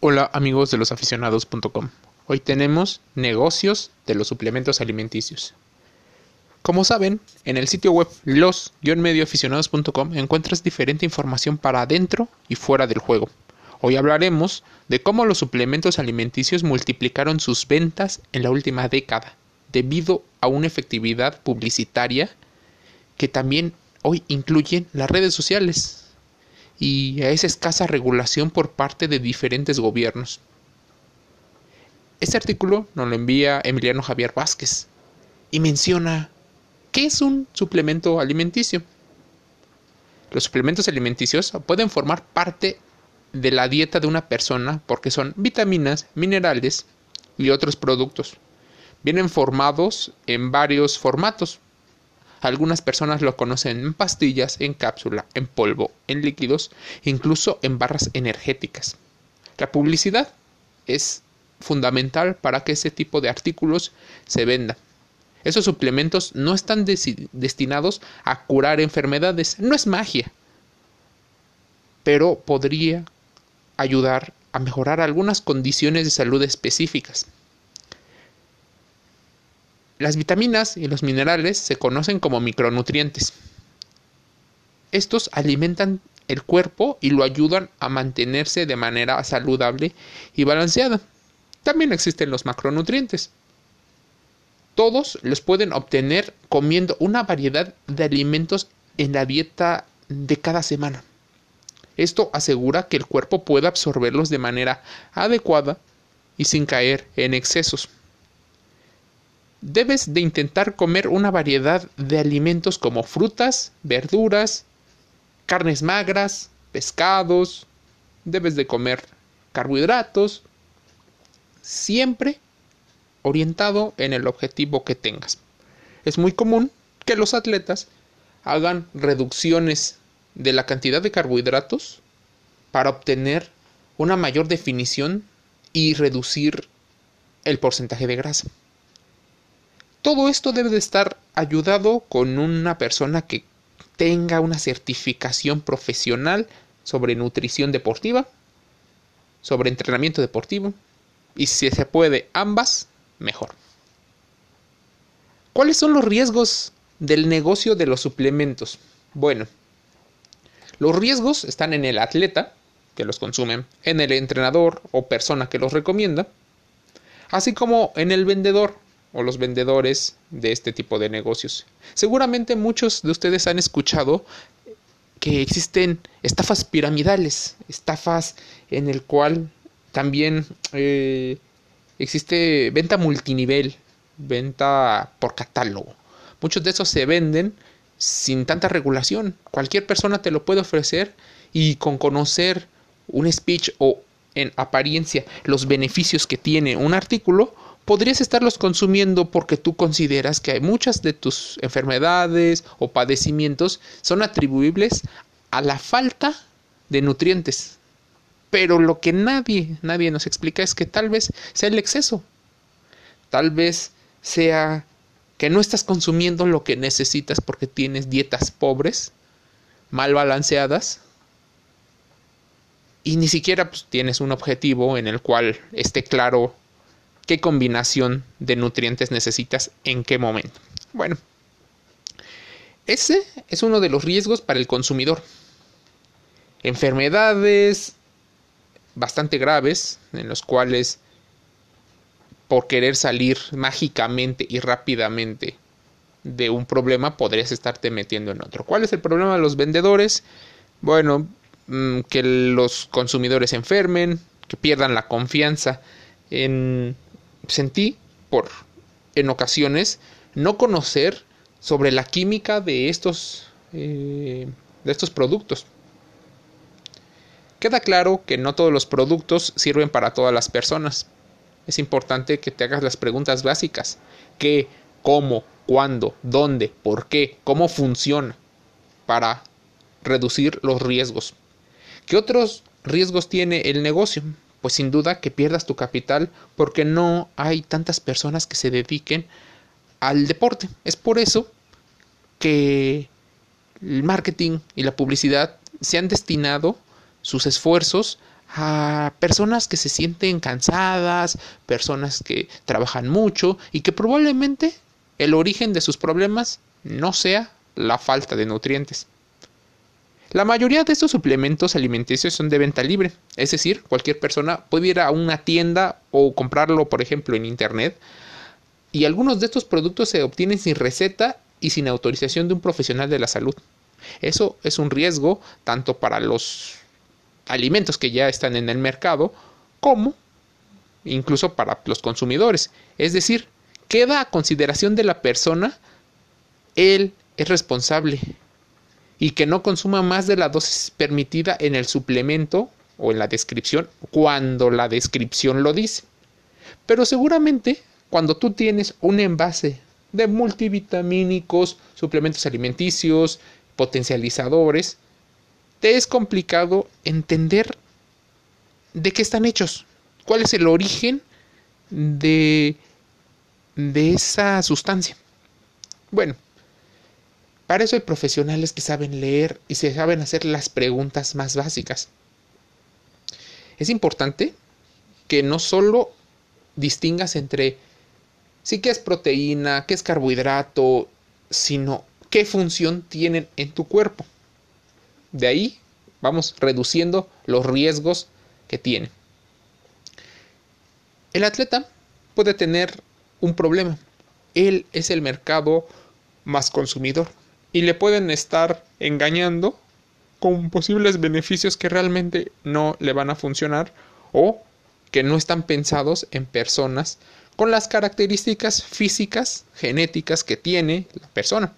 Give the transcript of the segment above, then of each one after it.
Hola amigos de losaficionados.com. Hoy tenemos negocios de los suplementos alimenticios. Como saben, en el sitio web los-medioaficionados.com encuentras diferente información para adentro y fuera del juego. Hoy hablaremos de cómo los suplementos alimenticios multiplicaron sus ventas en la última década debido a una efectividad publicitaria que también hoy incluyen las redes sociales y a esa escasa regulación por parte de diferentes gobiernos. Este artículo nos lo envía Emiliano Javier Vázquez y menciona qué es un suplemento alimenticio. Los suplementos alimenticios pueden formar parte de la dieta de una persona porque son vitaminas, minerales y otros productos. Vienen formados en varios formatos, algunas personas lo conocen en pastillas, en cápsula, en polvo, en líquidos, incluso en barras energéticas. La publicidad es fundamental para que ese tipo de artículos se vendan. Esos suplementos no están destinados a curar enfermedades, no es magia, pero podría ayudar a mejorar algunas condiciones de salud específicas. Las vitaminas y los minerales se conocen como micronutrientes. Estos alimentan el cuerpo y lo ayudan a mantenerse de manera saludable y balanceada. También existen los macronutrientes. Todos los pueden obtener comiendo una variedad de alimentos en la dieta de cada semana. Esto asegura que el cuerpo pueda absorberlos de manera adecuada y sin caer en excesos debes de intentar comer una variedad de alimentos como frutas, verduras, carnes magras, pescados, debes de comer carbohidratos, siempre orientado en el objetivo que tengas. Es muy común que los atletas hagan reducciones de la cantidad de carbohidratos para obtener una mayor definición y reducir el porcentaje de grasa. Todo esto debe de estar ayudado con una persona que tenga una certificación profesional sobre nutrición deportiva, sobre entrenamiento deportivo, y si se puede ambas, mejor. ¿Cuáles son los riesgos del negocio de los suplementos? Bueno, los riesgos están en el atleta, que los consume, en el entrenador o persona que los recomienda, así como en el vendedor o los vendedores de este tipo de negocios. Seguramente muchos de ustedes han escuchado que existen estafas piramidales, estafas en el cual también eh, existe venta multinivel, venta por catálogo. Muchos de esos se venden sin tanta regulación. Cualquier persona te lo puede ofrecer y con conocer un speech o en apariencia los beneficios que tiene un artículo, podrías estarlos consumiendo porque tú consideras que hay muchas de tus enfermedades o padecimientos son atribuibles a la falta de nutrientes. Pero lo que nadie, nadie nos explica es que tal vez sea el exceso. Tal vez sea que no estás consumiendo lo que necesitas porque tienes dietas pobres, mal balanceadas, y ni siquiera pues, tienes un objetivo en el cual esté claro qué combinación de nutrientes necesitas en qué momento. Bueno, ese es uno de los riesgos para el consumidor. Enfermedades bastante graves en los cuales por querer salir mágicamente y rápidamente de un problema podrías estarte metiendo en otro. ¿Cuál es el problema de los vendedores? Bueno, mm, que los consumidores enfermen, que pierdan la confianza en sentí por en ocasiones no conocer sobre la química de estos eh, de estos productos. Queda claro que no todos los productos sirven para todas las personas. Es importante que te hagas las preguntas básicas. ¿Qué? ¿Cómo? ¿Cuándo? ¿Dónde? ¿Por qué? ¿Cómo funciona? Para reducir los riesgos. ¿Qué otros riesgos tiene el negocio? Pues sin duda que pierdas tu capital porque no hay tantas personas que se dediquen al deporte. Es por eso que el marketing y la publicidad se han destinado sus esfuerzos a personas que se sienten cansadas, personas que trabajan mucho y que probablemente el origen de sus problemas no sea la falta de nutrientes. La mayoría de estos suplementos alimenticios son de venta libre, es decir, cualquier persona puede ir a una tienda o comprarlo, por ejemplo, en internet, y algunos de estos productos se obtienen sin receta y sin autorización de un profesional de la salud. Eso es un riesgo tanto para los alimentos que ya están en el mercado como incluso para los consumidores. Es decir, queda a consideración de la persona, él es responsable y que no consuma más de la dosis permitida en el suplemento o en la descripción cuando la descripción lo dice. Pero seguramente cuando tú tienes un envase de multivitamínicos, suplementos alimenticios, potencializadores, te es complicado entender de qué están hechos, cuál es el origen de, de esa sustancia. Bueno, para eso hay profesionales que saben leer y se saben hacer las preguntas más básicas. Es importante que no solo distingas entre sí que es proteína, qué es carbohidrato, sino qué función tienen en tu cuerpo. De ahí vamos reduciendo los riesgos que tiene. El atleta puede tener un problema. Él es el mercado más consumidor y le pueden estar engañando con posibles beneficios que realmente no le van a funcionar o que no están pensados en personas con las características físicas, genéticas que tiene la persona.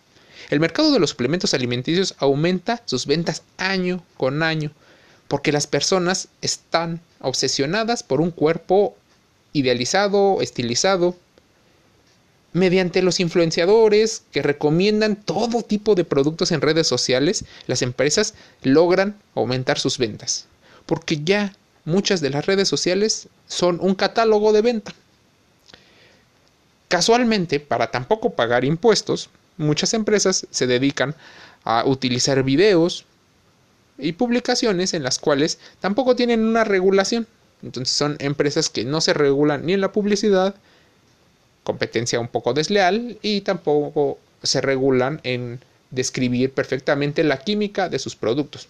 El mercado de los suplementos alimenticios aumenta sus ventas año con año porque las personas están obsesionadas por un cuerpo idealizado, estilizado, mediante los influenciadores que recomiendan todo tipo de productos en redes sociales, las empresas logran aumentar sus ventas. Porque ya muchas de las redes sociales son un catálogo de venta. Casualmente, para tampoco pagar impuestos, muchas empresas se dedican a utilizar videos y publicaciones en las cuales tampoco tienen una regulación. Entonces son empresas que no se regulan ni en la publicidad, competencia un poco desleal, y tampoco se regulan en describir perfectamente la química de sus productos.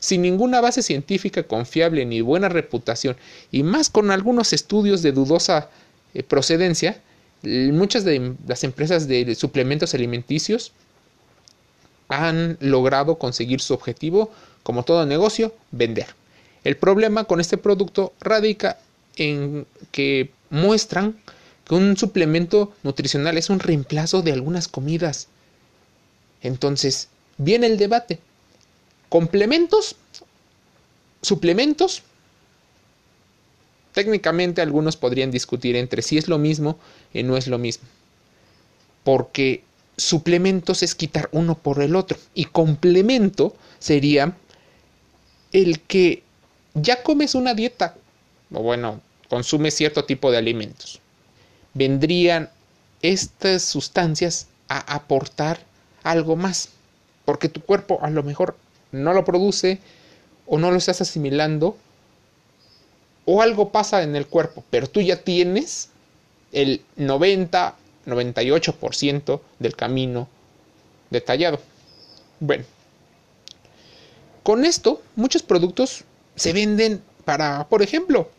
Sin ninguna base científica confiable ni buena reputación, y más con algunos estudios de dudosa eh, procedencia, muchas de las empresas de suplementos alimenticios han logrado conseguir su objetivo, como todo negocio, vender. El problema con este producto radica en que muestran que un suplemento nutricional es un reemplazo de algunas comidas. Entonces, viene el debate. ¿Complementos? ¿Suplementos? Técnicamente algunos podrían discutir entre si es lo mismo y no es lo mismo. Porque suplementos es quitar uno por el otro. Y complemento sería el que ya comes una dieta, o bueno, consumes cierto tipo de alimentos. Vendrían estas sustancias a aportar algo más. Porque tu cuerpo a lo mejor no lo produce o no lo estás asimilando o algo pasa en el cuerpo, pero tú ya tienes el 90, 98% del camino detallado. Bueno, con esto muchos productos se venden para, por ejemplo,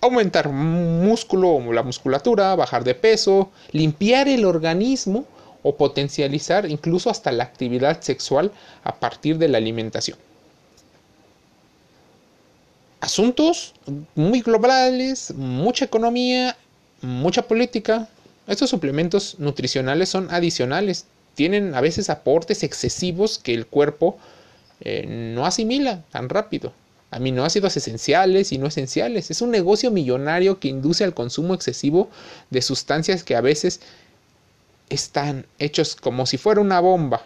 aumentar músculo o la musculatura, bajar de peso, limpiar el organismo o potencializar incluso hasta la actividad sexual a partir de la alimentación asuntos muy globales, mucha economía, mucha política. Estos suplementos nutricionales son adicionales, tienen a veces aportes excesivos que el cuerpo eh, no asimila tan rápido. Aminoácidos esenciales y no esenciales. Es un negocio millonario que induce al consumo excesivo de sustancias que a veces están hechos como si fuera una bomba.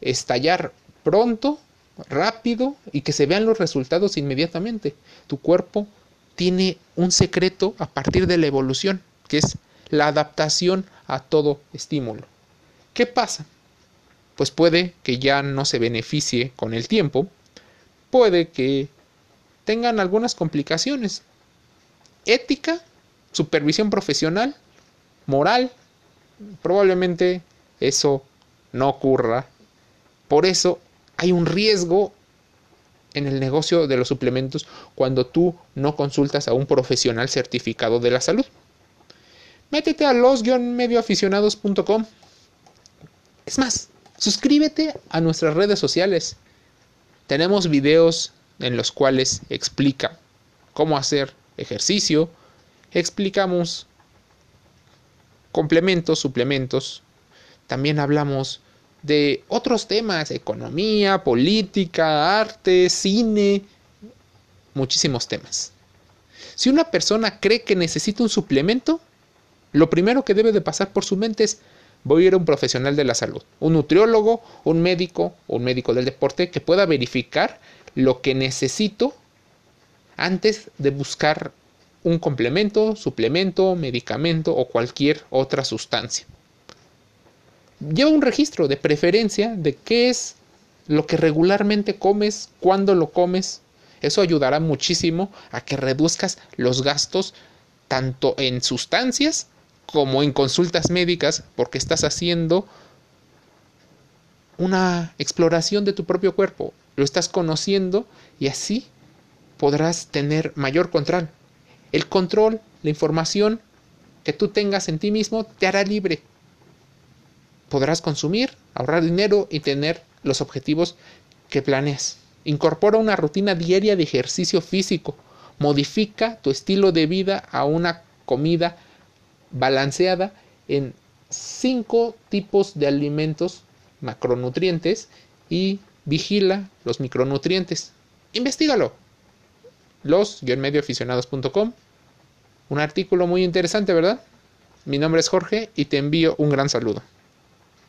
Estallar pronto rápido y que se vean los resultados inmediatamente. Tu cuerpo tiene un secreto a partir de la evolución, que es la adaptación a todo estímulo. ¿Qué pasa? Pues puede que ya no se beneficie con el tiempo, puede que tengan algunas complicaciones. Ética, supervisión profesional, moral, probablemente eso no ocurra. Por eso hay un riesgo en el negocio de los suplementos cuando tú no consultas a un profesional certificado de la salud. Métete a los-medioaficionados.com. Es más, suscríbete a nuestras redes sociales. Tenemos videos en los cuales explica cómo hacer ejercicio, explicamos complementos, suplementos, también hablamos de otros temas, economía, política, arte, cine, muchísimos temas. Si una persona cree que necesita un suplemento, lo primero que debe de pasar por su mente es voy a ir a un profesional de la salud, un nutriólogo, un médico, un médico del deporte que pueda verificar lo que necesito antes de buscar un complemento, suplemento, medicamento o cualquier otra sustancia. Lleva un registro de preferencia de qué es lo que regularmente comes, cuándo lo comes. Eso ayudará muchísimo a que reduzcas los gastos tanto en sustancias como en consultas médicas porque estás haciendo una exploración de tu propio cuerpo, lo estás conociendo y así podrás tener mayor control. El control, la información que tú tengas en ti mismo te hará libre. Podrás consumir, ahorrar dinero y tener los objetivos que planeas. Incorpora una rutina diaria de ejercicio físico. Modifica tu estilo de vida a una comida balanceada en cinco tipos de alimentos macronutrientes y vigila los micronutrientes. Investígalo. Los-medioaficionados.com. Un artículo muy interesante, ¿verdad? Mi nombre es Jorge y te envío un gran saludo.